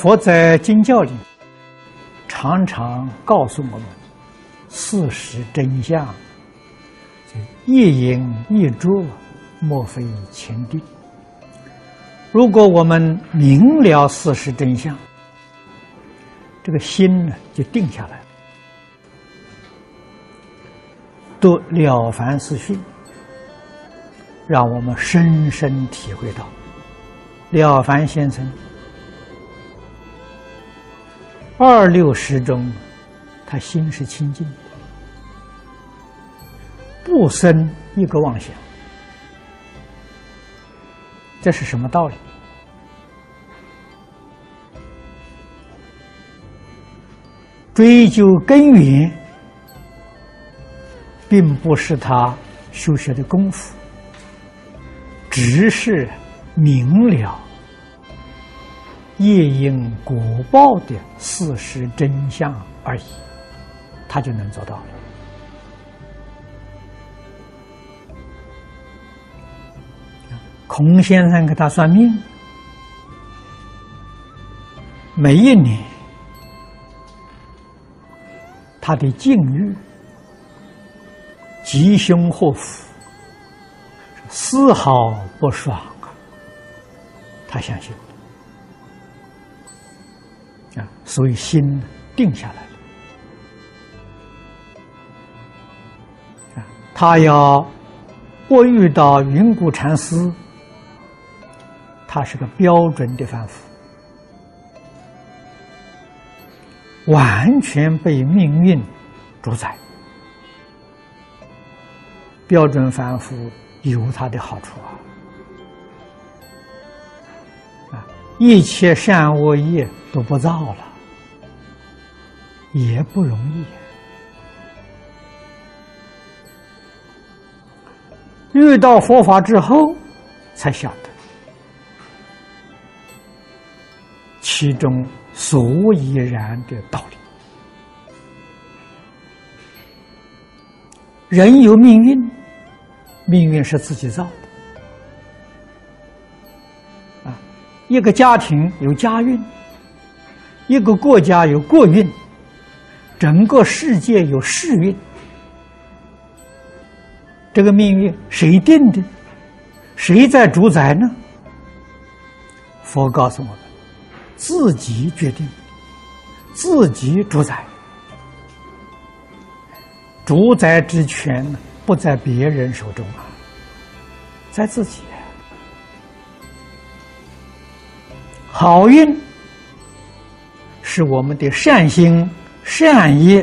佛在经教里常常告诉我们事实真相，一因一著，莫非前定。如果我们明了事实真相，这个心呢就定下来了。读《了凡四训》，让我们深深体会到了凡先生二六十中，他心是清净的，不生一个妄想。这是什么道理？追究根源，并不是他修学的功夫，只是明了业因果报的事实真相而已，他就能做到了。孔先生给他算命，每一年他的境遇吉凶祸福丝毫不爽啊！他相信啊，所以心定下来了啊。他要不遇到云谷禅师。他是个标准的凡夫，完全被命运主宰。标准凡夫有他的好处啊，啊，一切善恶业都不造了，也不容易。遇到佛法之后，才晓得。其中所以然的道理，人有命运，命运是自己造的。啊，一个家庭有家运，一个国家有国运，整个世界有世运。这个命运谁定的？谁在主宰呢？佛告诉我们。自己决定，自己主宰，主宰之权不在别人手中啊，在自己。好运是我们的善心、善业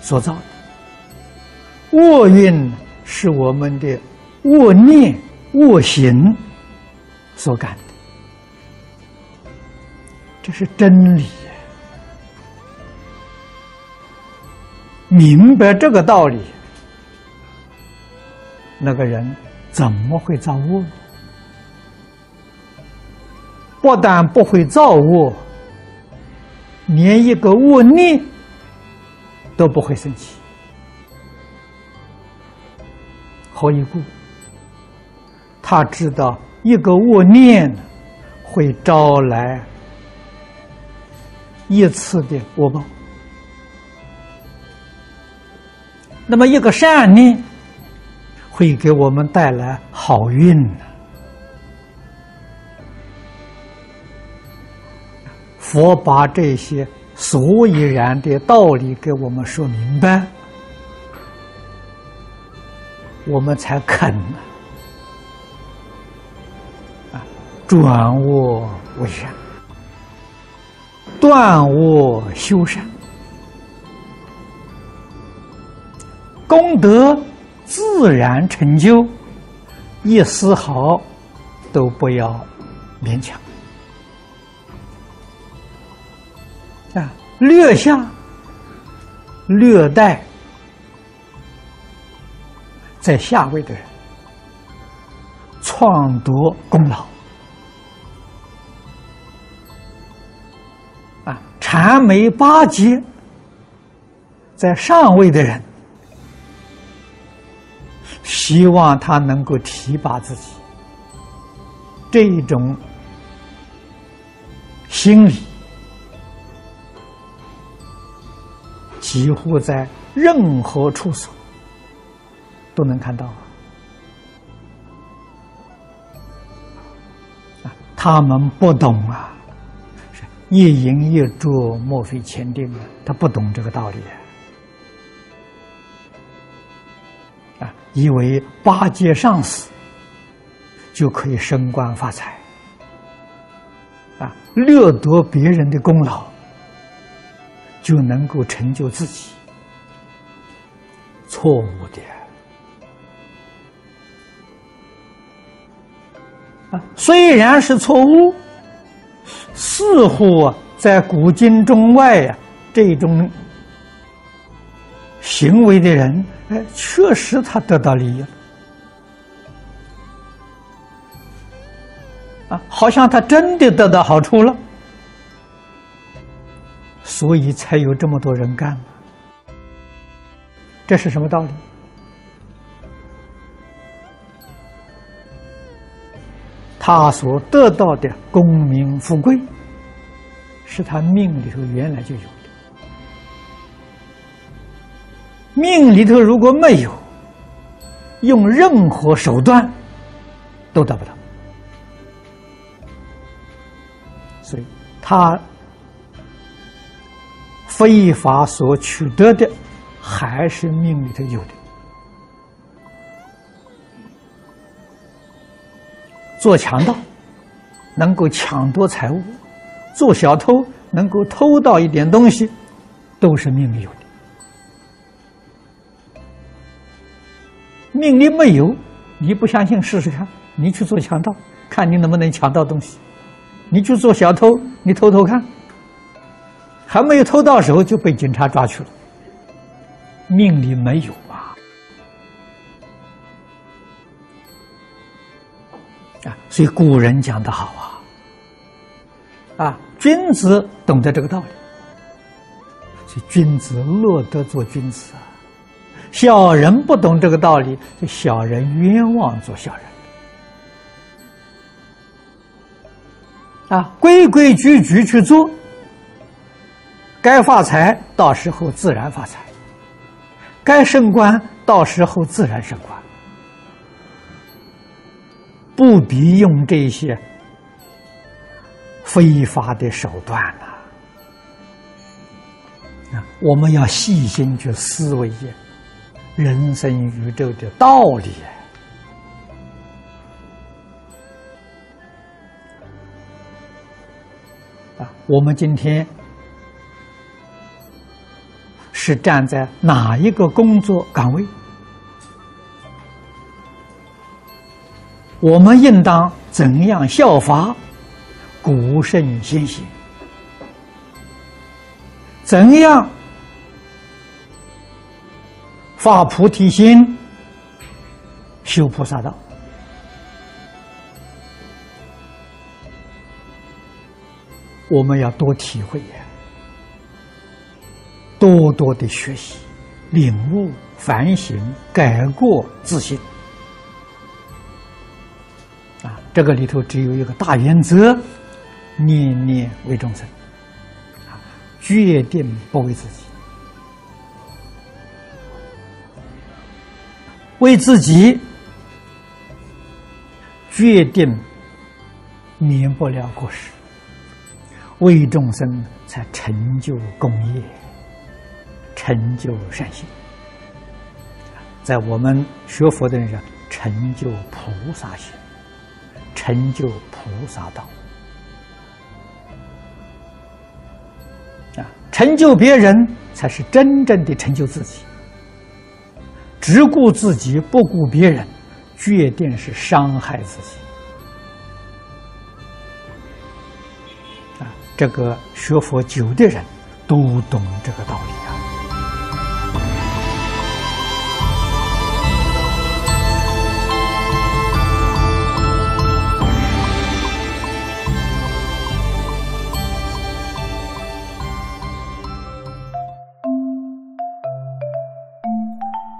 所造的，恶运是我们的恶念、恶行所感的。这是真理，明白这个道理，那个人怎么会造恶？不但不会造恶，连一个恶念都不会生起。何以故？他知道一个恶念会招来。一次的恶报，那么一个善念会给我们带来好运呢佛把这些所以然的道理给我们说明白，我们才肯啊，转恶为善。断恶修善，功德自然成就，一丝毫都不要勉强。啊，略下、略带在下位的人，创夺功劳啊。禅眉八节，在上位的人，希望他能够提拔自己，这一种心理，几乎在任何处所都能看到啊！他们不懂啊，是一饮一啄，莫非前定啊！他不懂这个道理啊，以为八戒上死就可以升官发财。啊，掠夺别人的功劳，就能够成就自己，错误的。啊，虽然是错误，似乎啊，在古今中外呀，这种行为的人，哎，确实他得到利益了。啊，好像他真的得到好处了，所以才有这么多人干。这是什么道理？他所得到的功名富贵，是他命里头原来就有的。命里头如果没有，用任何手段都得不到。所以，他非法所取得的，还是命里头有的。做强盗能够抢夺财物，做小偷能够偷到一点东西，都是命里有的。命里没有，你不相信试试看，你去做强盗，看你能不能抢到东西。你去做小偷，你偷偷看，还没有偷到手就被警察抓去了。命里没有啊！啊，所以古人讲的好啊，啊，君子懂得这个道理，所以君子乐得做君子啊。小人不懂这个道理，就小人冤枉做小人。啊，规规矩矩去做，该发财到时候自然发财，该升官到时候自然升官，不必用这些非法的手段了。啊，我们要细心去思维人生宇宙的道理啊。我们今天是站在哪一个工作岗位？我们应当怎样效法古圣先贤？怎样发菩提心、修菩萨道？我们要多体会，多多的学习、领悟、反省、改过自新。啊，这个里头只有一个大原则：念念为众生，啊，决定不为自己，为自己决定免不了过失。为众生才成就功业，成就善行，在我们学佛的人上成就菩萨行，成就菩萨道。啊，成就别人才是真正的成就自己。只顾自己不顾别人，决定是伤害自己。啊这个学佛久的人都懂这个道理